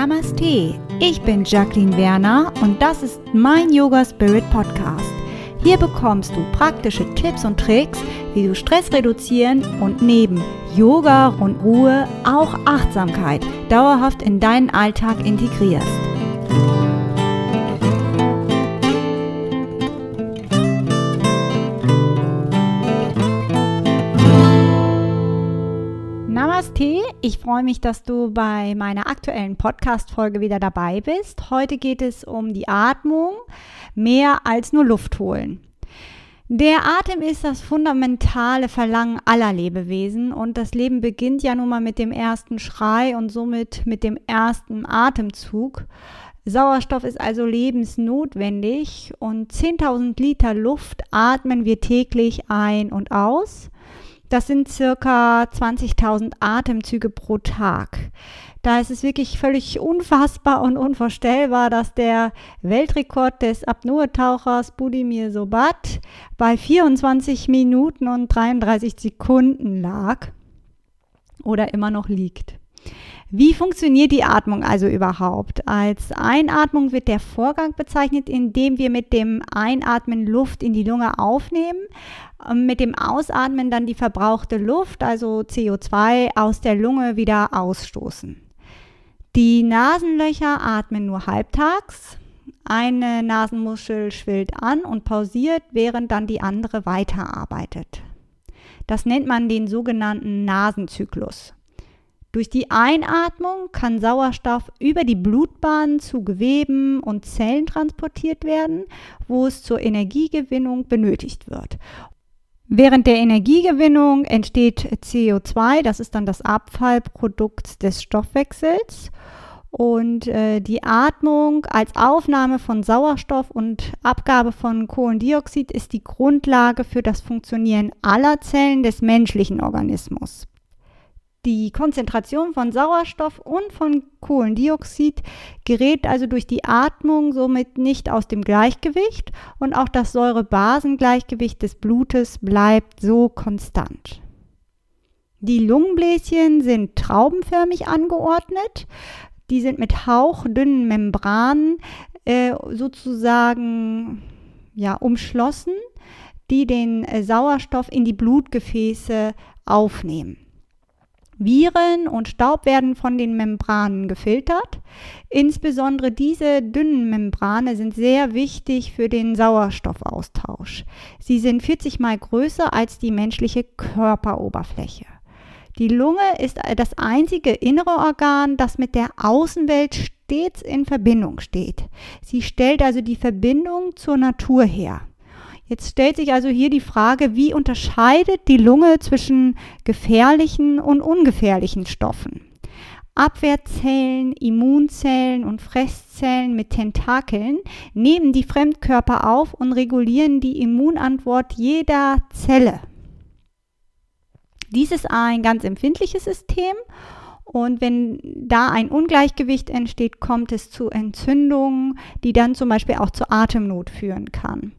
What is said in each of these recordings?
Namaste, ich bin Jacqueline Werner und das ist mein Yoga Spirit Podcast. Hier bekommst du praktische Tipps und Tricks, wie du Stress reduzieren und neben Yoga und Ruhe auch Achtsamkeit dauerhaft in deinen Alltag integrierst. Namaste, ich freue mich, dass du bei meiner aktuellen Podcast-Folge wieder dabei bist. Heute geht es um die Atmung, mehr als nur Luft holen. Der Atem ist das fundamentale Verlangen aller Lebewesen und das Leben beginnt ja nun mal mit dem ersten Schrei und somit mit dem ersten Atemzug. Sauerstoff ist also lebensnotwendig und 10.000 Liter Luft atmen wir täglich ein und aus. Das sind circa 20.000 Atemzüge pro Tag. Da ist es wirklich völlig unfassbar und unvorstellbar, dass der Weltrekord des Apnoe-Tauchers Budimir Sobat bei 24 Minuten und 33 Sekunden lag oder immer noch liegt. Wie funktioniert die Atmung also überhaupt? Als Einatmung wird der Vorgang bezeichnet, indem wir mit dem Einatmen Luft in die Lunge aufnehmen, ähm, mit dem Ausatmen dann die verbrauchte Luft, also CO2, aus der Lunge wieder ausstoßen. Die Nasenlöcher atmen nur halbtags. Eine Nasenmuschel schwillt an und pausiert, während dann die andere weiterarbeitet. Das nennt man den sogenannten Nasenzyklus. Durch die Einatmung kann Sauerstoff über die Blutbahn zu Geweben und Zellen transportiert werden, wo es zur Energiegewinnung benötigt wird. Während der Energiegewinnung entsteht CO2, das ist dann das Abfallprodukt des Stoffwechsels. Und äh, die Atmung als Aufnahme von Sauerstoff und Abgabe von Kohlendioxid ist die Grundlage für das Funktionieren aller Zellen des menschlichen Organismus. Die Konzentration von Sauerstoff und von Kohlendioxid gerät also durch die Atmung somit nicht aus dem Gleichgewicht und auch das Säure-Basen-Gleichgewicht des Blutes bleibt so konstant. Die Lungenbläschen sind traubenförmig angeordnet. Die sind mit hauchdünnen Membranen äh, sozusagen ja, umschlossen, die den äh, Sauerstoff in die Blutgefäße aufnehmen. Viren und Staub werden von den Membranen gefiltert. Insbesondere diese dünnen Membrane sind sehr wichtig für den Sauerstoffaustausch. Sie sind 40 mal größer als die menschliche Körperoberfläche. Die Lunge ist das einzige innere Organ, das mit der Außenwelt stets in Verbindung steht. Sie stellt also die Verbindung zur Natur her. Jetzt stellt sich also hier die Frage, wie unterscheidet die Lunge zwischen gefährlichen und ungefährlichen Stoffen? Abwehrzellen, Immunzellen und Fresszellen mit Tentakeln nehmen die Fremdkörper auf und regulieren die Immunantwort jeder Zelle. Dies ist ein ganz empfindliches System und wenn da ein Ungleichgewicht entsteht, kommt es zu Entzündungen, die dann zum Beispiel auch zur Atemnot führen kann.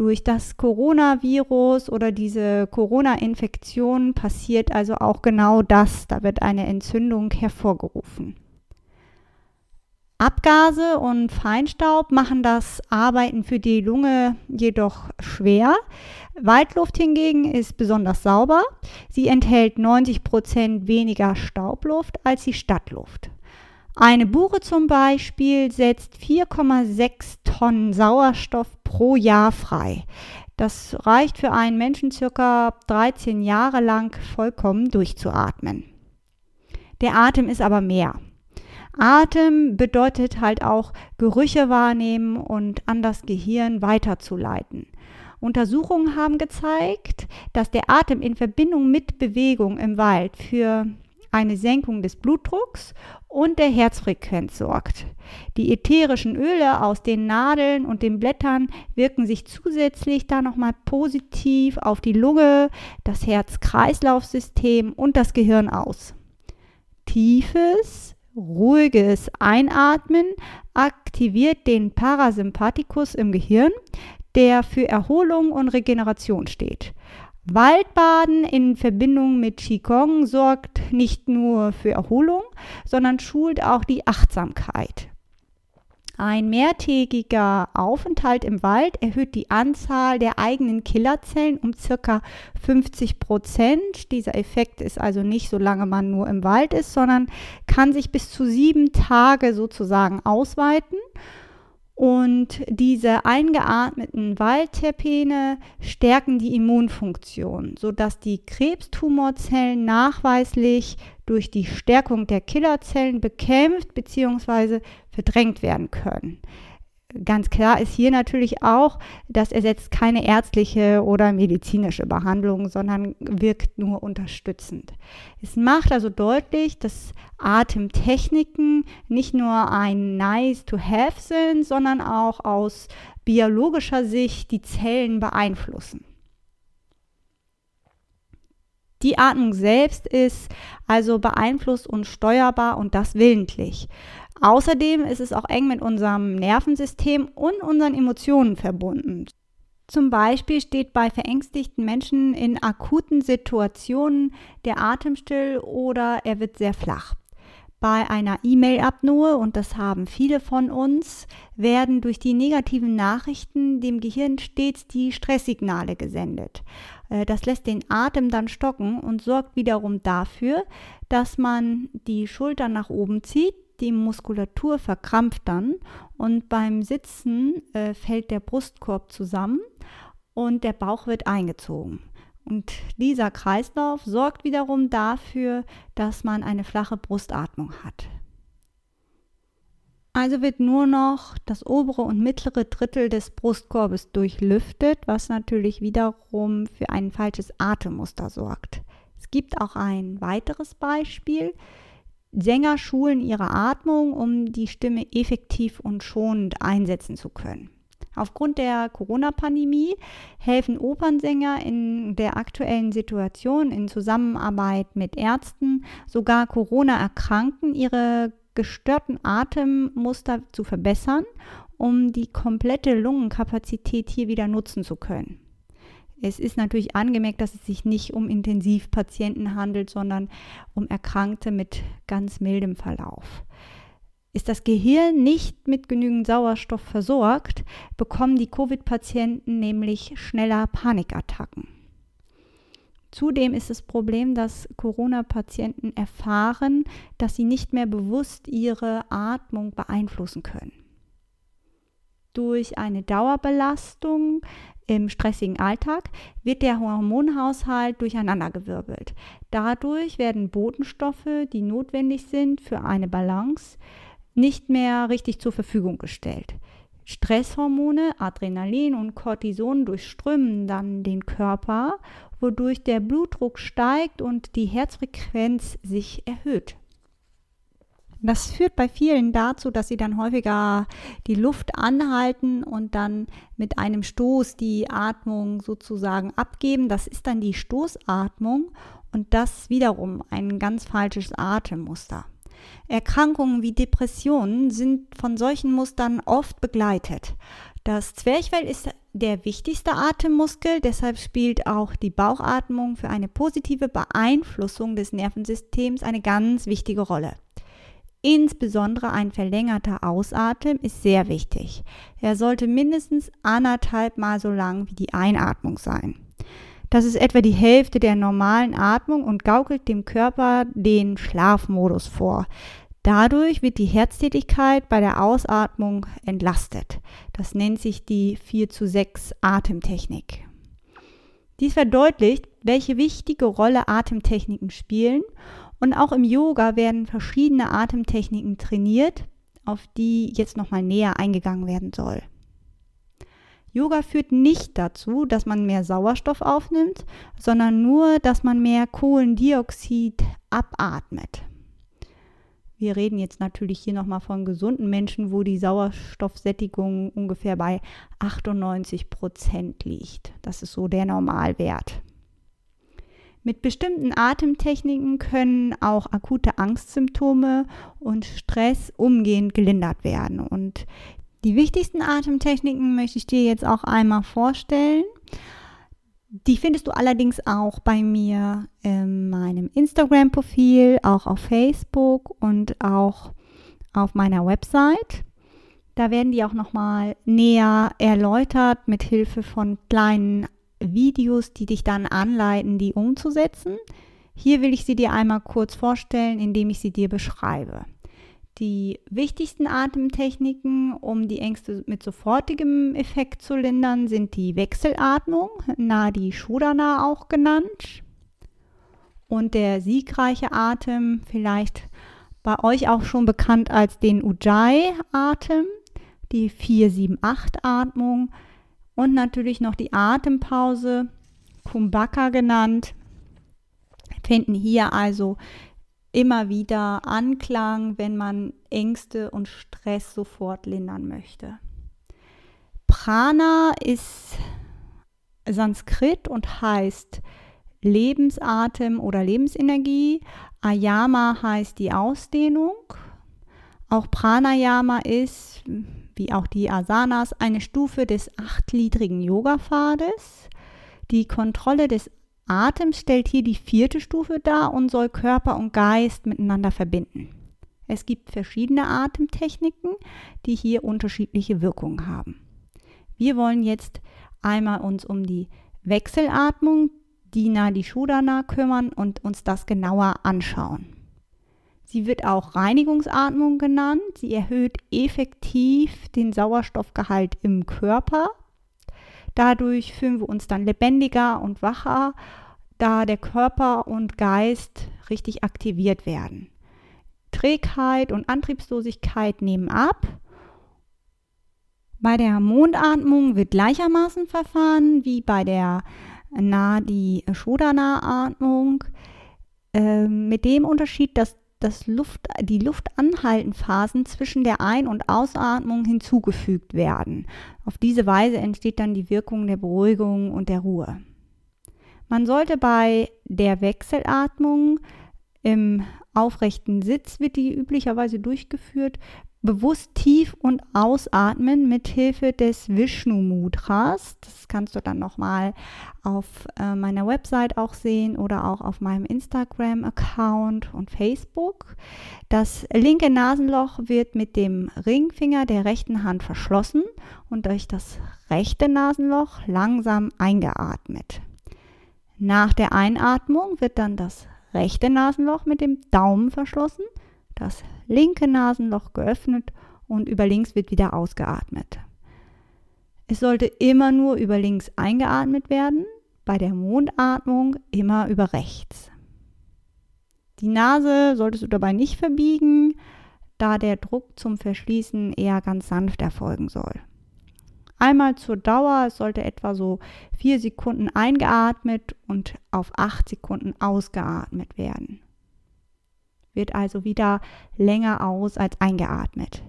Durch das Coronavirus oder diese Corona-Infektion passiert also auch genau das. Da wird eine Entzündung hervorgerufen. Abgase und Feinstaub machen das Arbeiten für die Lunge jedoch schwer. Waldluft hingegen ist besonders sauber. Sie enthält 90 Prozent weniger Staubluft als die Stadtluft. Eine Buche zum Beispiel setzt 4,6 Tonnen Sauerstoff pro Jahr frei. Das reicht für einen Menschen circa 13 Jahre lang vollkommen durchzuatmen. Der Atem ist aber mehr. Atem bedeutet halt auch Gerüche wahrnehmen und an das Gehirn weiterzuleiten. Untersuchungen haben gezeigt, dass der Atem in Verbindung mit Bewegung im Wald für eine Senkung des Blutdrucks und der Herzfrequenz sorgt. Die ätherischen Öle aus den Nadeln und den Blättern wirken sich zusätzlich da nochmal positiv auf die Lunge, das Herz-Kreislauf-System und das Gehirn aus. Tiefes, ruhiges Einatmen aktiviert den Parasympathikus im Gehirn, der für Erholung und Regeneration steht. Waldbaden in Verbindung mit Qigong sorgt nicht nur für Erholung, sondern schult auch die Achtsamkeit. Ein mehrtägiger Aufenthalt im Wald erhöht die Anzahl der eigenen Killerzellen um circa 50 Prozent. Dieser Effekt ist also nicht, solange man nur im Wald ist, sondern kann sich bis zu sieben Tage sozusagen ausweiten. Und diese eingeatmeten Waldterpene stärken die Immunfunktion, sodass die Krebstumorzellen nachweislich durch die Stärkung der Killerzellen bekämpft bzw. verdrängt werden können. Ganz klar ist hier natürlich auch, das ersetzt keine ärztliche oder medizinische Behandlung, sondern wirkt nur unterstützend. Es macht also deutlich, dass Atemtechniken nicht nur ein Nice to have sind, sondern auch aus biologischer Sicht die Zellen beeinflussen. Die Atmung selbst ist also beeinflusst und steuerbar und das willentlich. Außerdem ist es auch eng mit unserem Nervensystem und unseren Emotionen verbunden. Zum Beispiel steht bei verängstigten Menschen in akuten Situationen der Atem still oder er wird sehr flach. Bei einer E-Mail-Apnoe, und das haben viele von uns, werden durch die negativen Nachrichten dem Gehirn stets die Stresssignale gesendet. Äh, das lässt den Atem dann stocken und sorgt wiederum dafür, dass man die Schultern nach oben zieht, die Muskulatur verkrampft dann und beim Sitzen äh, fällt der Brustkorb zusammen und der Bauch wird eingezogen. Und dieser Kreislauf sorgt wiederum dafür, dass man eine flache Brustatmung hat. Also wird nur noch das obere und mittlere Drittel des Brustkorbes durchlüftet, was natürlich wiederum für ein falsches Atemmuster sorgt. Es gibt auch ein weiteres Beispiel. Sänger schulen ihre Atmung, um die Stimme effektiv und schonend einsetzen zu können. Aufgrund der Corona-Pandemie helfen Opernsänger in der aktuellen Situation in Zusammenarbeit mit Ärzten, sogar Corona-Erkrankten, ihre gestörten Atemmuster zu verbessern, um die komplette Lungenkapazität hier wieder nutzen zu können. Es ist natürlich angemerkt, dass es sich nicht um Intensivpatienten handelt, sondern um Erkrankte mit ganz mildem Verlauf. Ist das Gehirn nicht mit genügend Sauerstoff versorgt, bekommen die Covid-Patienten nämlich schneller Panikattacken. Zudem ist das Problem, dass Corona-Patienten erfahren, dass sie nicht mehr bewusst ihre Atmung beeinflussen können. Durch eine Dauerbelastung im stressigen Alltag wird der Hormonhaushalt durcheinandergewirbelt. Dadurch werden Botenstoffe, die notwendig sind für eine Balance, nicht mehr richtig zur Verfügung gestellt. Stresshormone, Adrenalin und Cortison durchströmen dann den Körper, wodurch der Blutdruck steigt und die Herzfrequenz sich erhöht. Das führt bei vielen dazu, dass sie dann häufiger die Luft anhalten und dann mit einem Stoß die Atmung sozusagen abgeben. Das ist dann die Stoßatmung und das wiederum ein ganz falsches Atemmuster. Erkrankungen wie Depressionen sind von solchen Mustern oft begleitet. Das Zwerchfell ist der wichtigste Atemmuskel, deshalb spielt auch die Bauchatmung für eine positive Beeinflussung des Nervensystems eine ganz wichtige Rolle. Insbesondere ein verlängerter Ausatmen ist sehr wichtig. Er sollte mindestens anderthalb Mal so lang wie die Einatmung sein. Das ist etwa die Hälfte der normalen Atmung und gaukelt dem Körper den Schlafmodus vor. Dadurch wird die Herztätigkeit bei der Ausatmung entlastet. Das nennt sich die 4 zu 6 Atemtechnik. Dies verdeutlicht, welche wichtige Rolle Atemtechniken spielen und auch im Yoga werden verschiedene Atemtechniken trainiert, auf die jetzt nochmal näher eingegangen werden soll. Yoga führt nicht dazu, dass man mehr Sauerstoff aufnimmt, sondern nur, dass man mehr Kohlendioxid abatmet. Wir reden jetzt natürlich hier nochmal von gesunden Menschen, wo die Sauerstoffsättigung ungefähr bei 98 Prozent liegt. Das ist so der Normalwert. Mit bestimmten Atemtechniken können auch akute Angstsymptome und Stress umgehend gelindert werden. Und die wichtigsten Atemtechniken möchte ich dir jetzt auch einmal vorstellen. Die findest du allerdings auch bei mir in meinem Instagram-Profil, auch auf Facebook und auch auf meiner Website. Da werden die auch nochmal näher erläutert mit Hilfe von kleinen Videos, die dich dann anleiten, die umzusetzen. Hier will ich sie dir einmal kurz vorstellen, indem ich sie dir beschreibe. Die wichtigsten Atemtechniken, um die Ängste mit sofortigem Effekt zu lindern, sind die Wechselatmung, Nadi Shodana auch genannt, und der siegreiche Atem, vielleicht bei euch auch schon bekannt als den Ujjayi-Atem, die 4-7-8-Atmung und natürlich noch die Atempause, Kumbhaka genannt, finden hier also immer wieder Anklang, wenn man Ängste und Stress sofort lindern möchte. Prana ist Sanskrit und heißt Lebensatem oder Lebensenergie. Ayama heißt die Ausdehnung. Auch Pranayama ist, wie auch die Asanas, eine Stufe des achtgliedrigen Yoga-Pfades. Die Kontrolle des Atem stellt hier die vierte Stufe dar und soll Körper und Geist miteinander verbinden. Es gibt verschiedene Atemtechniken, die hier unterschiedliche Wirkungen haben. Wir wollen jetzt einmal uns um die Wechselatmung, die Nadi Shodana kümmern und uns das genauer anschauen. Sie wird auch Reinigungsatmung genannt. Sie erhöht effektiv den Sauerstoffgehalt im Körper Dadurch fühlen wir uns dann lebendiger und wacher, da der Körper und Geist richtig aktiviert werden. Trägheit und Antriebslosigkeit nehmen ab. Bei der Mondatmung wird gleichermaßen verfahren wie bei der Nadi-Shodana-Atmung, äh, mit dem Unterschied, dass das Luft, die Luftanhaltenphasen zwischen der Ein- und Ausatmung hinzugefügt werden. Auf diese Weise entsteht dann die Wirkung der Beruhigung und der Ruhe. Man sollte bei der Wechselatmung im aufrechten Sitz wird die üblicherweise durchgeführt, bewusst tief und ausatmen mit Hilfe des Vishnu Mudras. Das kannst du dann nochmal auf äh, meiner Website auch sehen oder auch auf meinem Instagram Account und Facebook. Das linke Nasenloch wird mit dem Ringfinger der rechten Hand verschlossen und durch das rechte Nasenloch langsam eingeatmet. Nach der Einatmung wird dann das rechte Nasenloch mit dem Daumen verschlossen das linke Nasenloch geöffnet und über links wird wieder ausgeatmet. Es sollte immer nur über links eingeatmet werden, bei der Mondatmung immer über rechts. Die Nase solltest du dabei nicht verbiegen, da der Druck zum Verschließen eher ganz sanft erfolgen soll. Einmal zur Dauer, es sollte etwa so vier Sekunden eingeatmet und auf acht Sekunden ausgeatmet werden wird also wieder länger aus als eingeatmet.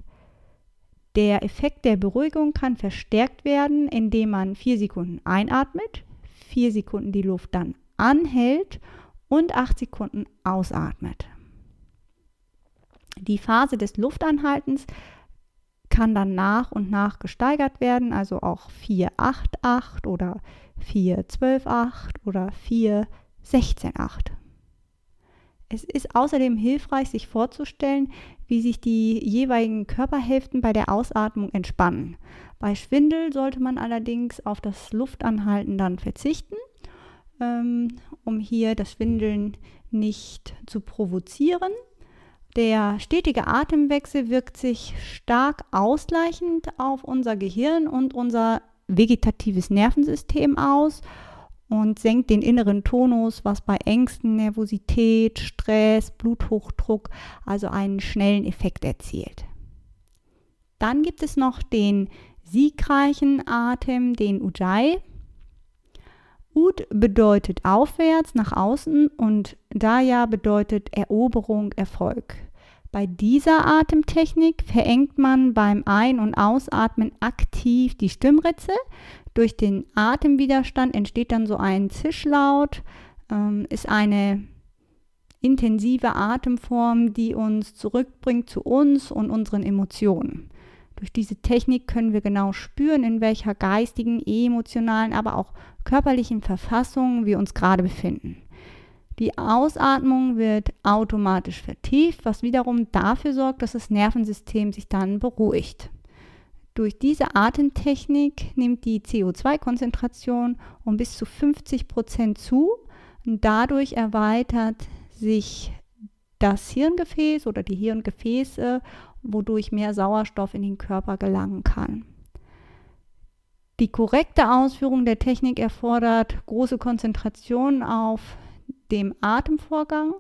Der Effekt der Beruhigung kann verstärkt werden, indem man vier Sekunden einatmet, vier Sekunden die Luft dann anhält und acht Sekunden ausatmet. Die Phase des Luftanhaltens kann dann nach und nach gesteigert werden, also auch 4-8-8 oder 4-12-8 oder 4-16-8. Es ist außerdem hilfreich, sich vorzustellen, wie sich die jeweiligen Körperhälften bei der Ausatmung entspannen. Bei Schwindel sollte man allerdings auf das Luftanhalten dann verzichten, ähm, um hier das Schwindeln nicht zu provozieren. Der stetige Atemwechsel wirkt sich stark ausgleichend auf unser Gehirn und unser vegetatives Nervensystem aus und senkt den inneren Tonus, was bei Ängsten, Nervosität, Stress, Bluthochdruck also einen schnellen Effekt erzielt. Dann gibt es noch den siegreichen Atem, den Ujjayi. Ud bedeutet aufwärts, nach außen und Daya bedeutet Eroberung, Erfolg. Bei dieser Atemtechnik verengt man beim Ein- und Ausatmen aktiv die Stimmritze. Durch den Atemwiderstand entsteht dann so ein Zischlaut, ähm, ist eine intensive Atemform, die uns zurückbringt zu uns und unseren Emotionen. Durch diese Technik können wir genau spüren, in welcher geistigen, emotionalen, aber auch körperlichen Verfassung wir uns gerade befinden. Die Ausatmung wird automatisch vertieft, was wiederum dafür sorgt, dass das Nervensystem sich dann beruhigt. Durch diese Atemtechnik nimmt die CO2-Konzentration um bis zu 50 Prozent zu und dadurch erweitert sich das Hirngefäß oder die Hirngefäße, wodurch mehr Sauerstoff in den Körper gelangen kann. Die korrekte Ausführung der Technik erfordert große Konzentration auf dem Atemvorgang.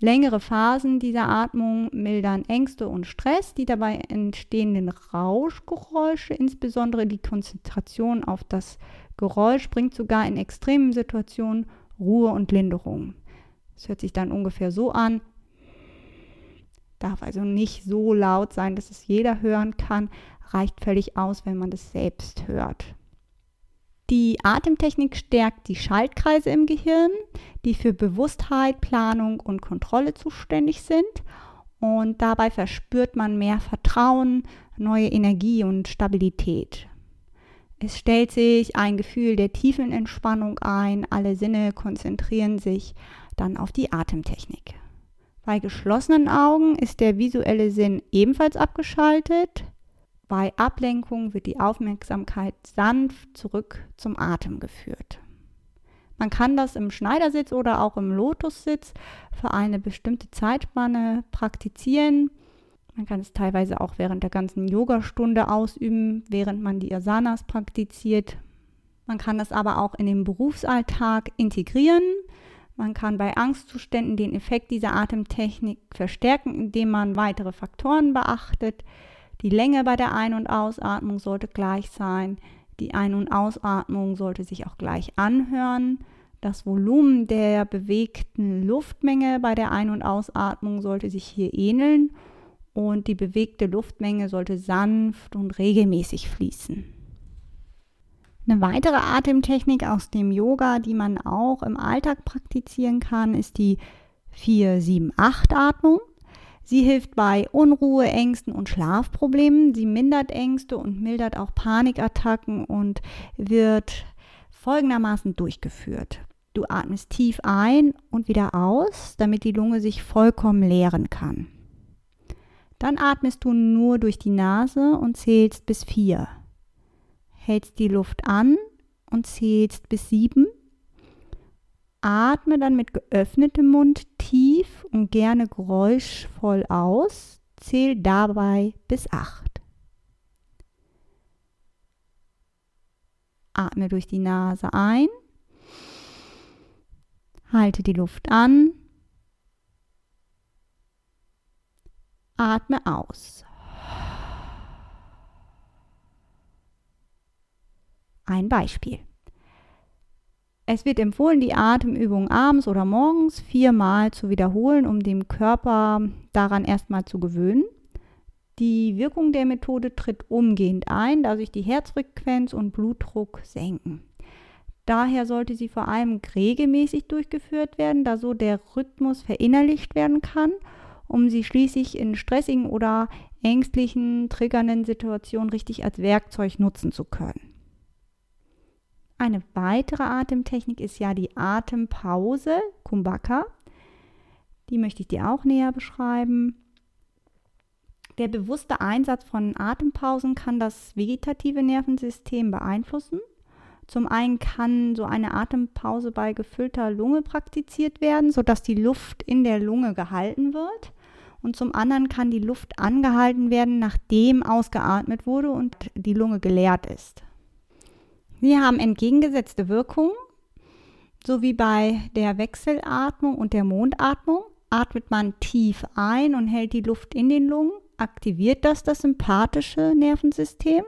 Längere Phasen dieser Atmung mildern Ängste und Stress, die dabei entstehenden Rauschgeräusche, insbesondere die Konzentration auf das Geräusch, bringt sogar in extremen Situationen Ruhe und Linderung. Es hört sich dann ungefähr so an, darf also nicht so laut sein, dass es jeder hören kann, reicht völlig aus, wenn man das selbst hört. Die Atemtechnik stärkt die Schaltkreise im Gehirn, die für Bewusstheit, Planung und Kontrolle zuständig sind. Und dabei verspürt man mehr Vertrauen, neue Energie und Stabilität. Es stellt sich ein Gefühl der tiefen Entspannung ein, alle Sinne konzentrieren sich dann auf die Atemtechnik. Bei geschlossenen Augen ist der visuelle Sinn ebenfalls abgeschaltet. Bei Ablenkung wird die Aufmerksamkeit sanft zurück zum Atem geführt. Man kann das im Schneidersitz oder auch im Lotussitz für eine bestimmte Zeitspanne praktizieren. Man kann es teilweise auch während der ganzen Yogastunde ausüben, während man die Asanas praktiziert. Man kann das aber auch in den Berufsalltag integrieren. Man kann bei Angstzuständen den Effekt dieser Atemtechnik verstärken, indem man weitere Faktoren beachtet. Die Länge bei der Ein- und Ausatmung sollte gleich sein. Die Ein- und Ausatmung sollte sich auch gleich anhören. Das Volumen der bewegten Luftmenge bei der Ein- und Ausatmung sollte sich hier ähneln und die bewegte Luftmenge sollte sanft und regelmäßig fließen. Eine weitere Atemtechnik aus dem Yoga, die man auch im Alltag praktizieren kann, ist die 4-7-8-Atmung. Sie hilft bei Unruhe, Ängsten und Schlafproblemen. Sie mindert Ängste und mildert auch Panikattacken und wird folgendermaßen durchgeführt. Du atmest tief ein und wieder aus, damit die Lunge sich vollkommen leeren kann. Dann atmest du nur durch die Nase und zählst bis vier hältst die Luft an und zählst bis sieben. Atme dann mit geöffnetem Mund tief und gerne geräuschvoll aus. Zähl dabei bis acht. Atme durch die Nase ein. Halte die Luft an. Atme aus. Ein Beispiel. Es wird empfohlen, die Atemübung abends oder morgens viermal zu wiederholen, um dem Körper daran erstmal zu gewöhnen. Die Wirkung der Methode tritt umgehend ein, da sich die Herzfrequenz und Blutdruck senken. Daher sollte sie vor allem regelmäßig durchgeführt werden, da so der Rhythmus verinnerlicht werden kann, um sie schließlich in stressigen oder ängstlichen, triggernden Situationen richtig als Werkzeug nutzen zu können. Eine weitere Atemtechnik ist ja die Atempause, Kumbhaka. Die möchte ich dir auch näher beschreiben. Der bewusste Einsatz von Atempausen kann das vegetative Nervensystem beeinflussen. Zum einen kann so eine Atempause bei gefüllter Lunge praktiziert werden, sodass die Luft in der Lunge gehalten wird. Und zum anderen kann die Luft angehalten werden, nachdem ausgeatmet wurde und die Lunge geleert ist. Sie haben entgegengesetzte Wirkungen, so wie bei der Wechselatmung und der Mondatmung. Atmet man tief ein und hält die Luft in den Lungen, aktiviert das das sympathische Nervensystem.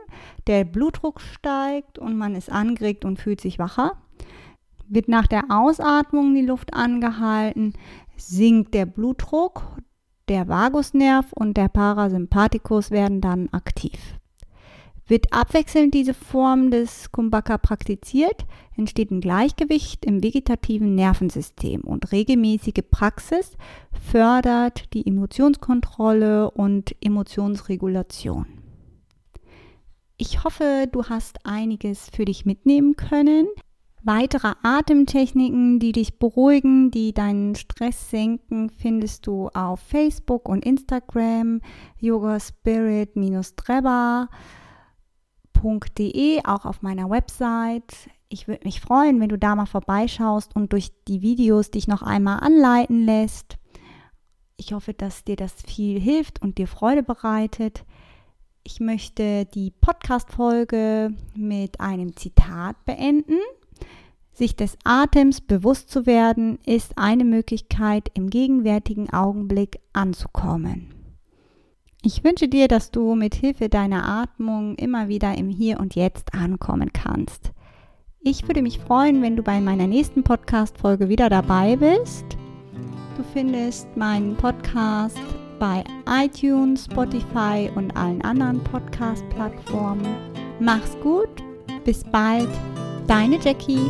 Der Blutdruck steigt und man ist angeregt und fühlt sich wacher. Wird nach der Ausatmung die Luft angehalten, sinkt der Blutdruck, der Vagusnerv und der Parasympathikus werden dann aktiv. Wird abwechselnd diese Form des Kumbhaka praktiziert, entsteht ein Gleichgewicht im vegetativen Nervensystem und regelmäßige Praxis fördert die Emotionskontrolle und Emotionsregulation. Ich hoffe, du hast einiges für dich mitnehmen können. Weitere Atemtechniken, die dich beruhigen, die deinen Stress senken, findest du auf Facebook und Instagram yogaspirit-treba.de, auch auf meiner Website. Ich würde mich freuen, wenn du da mal vorbeischaust und durch die Videos dich noch einmal anleiten lässt. Ich hoffe, dass dir das viel hilft und dir Freude bereitet. Ich möchte die Podcast-Folge mit einem Zitat beenden. Sich des Atems bewusst zu werden, ist eine Möglichkeit, im gegenwärtigen Augenblick anzukommen. Ich wünsche dir, dass du mit Hilfe deiner Atmung immer wieder im Hier und Jetzt ankommen kannst. Ich würde mich freuen, wenn du bei meiner nächsten Podcast-Folge wieder dabei bist. Du findest meinen Podcast bei iTunes, Spotify und allen anderen Podcast-Plattformen. Mach's gut, bis bald, deine Jackie.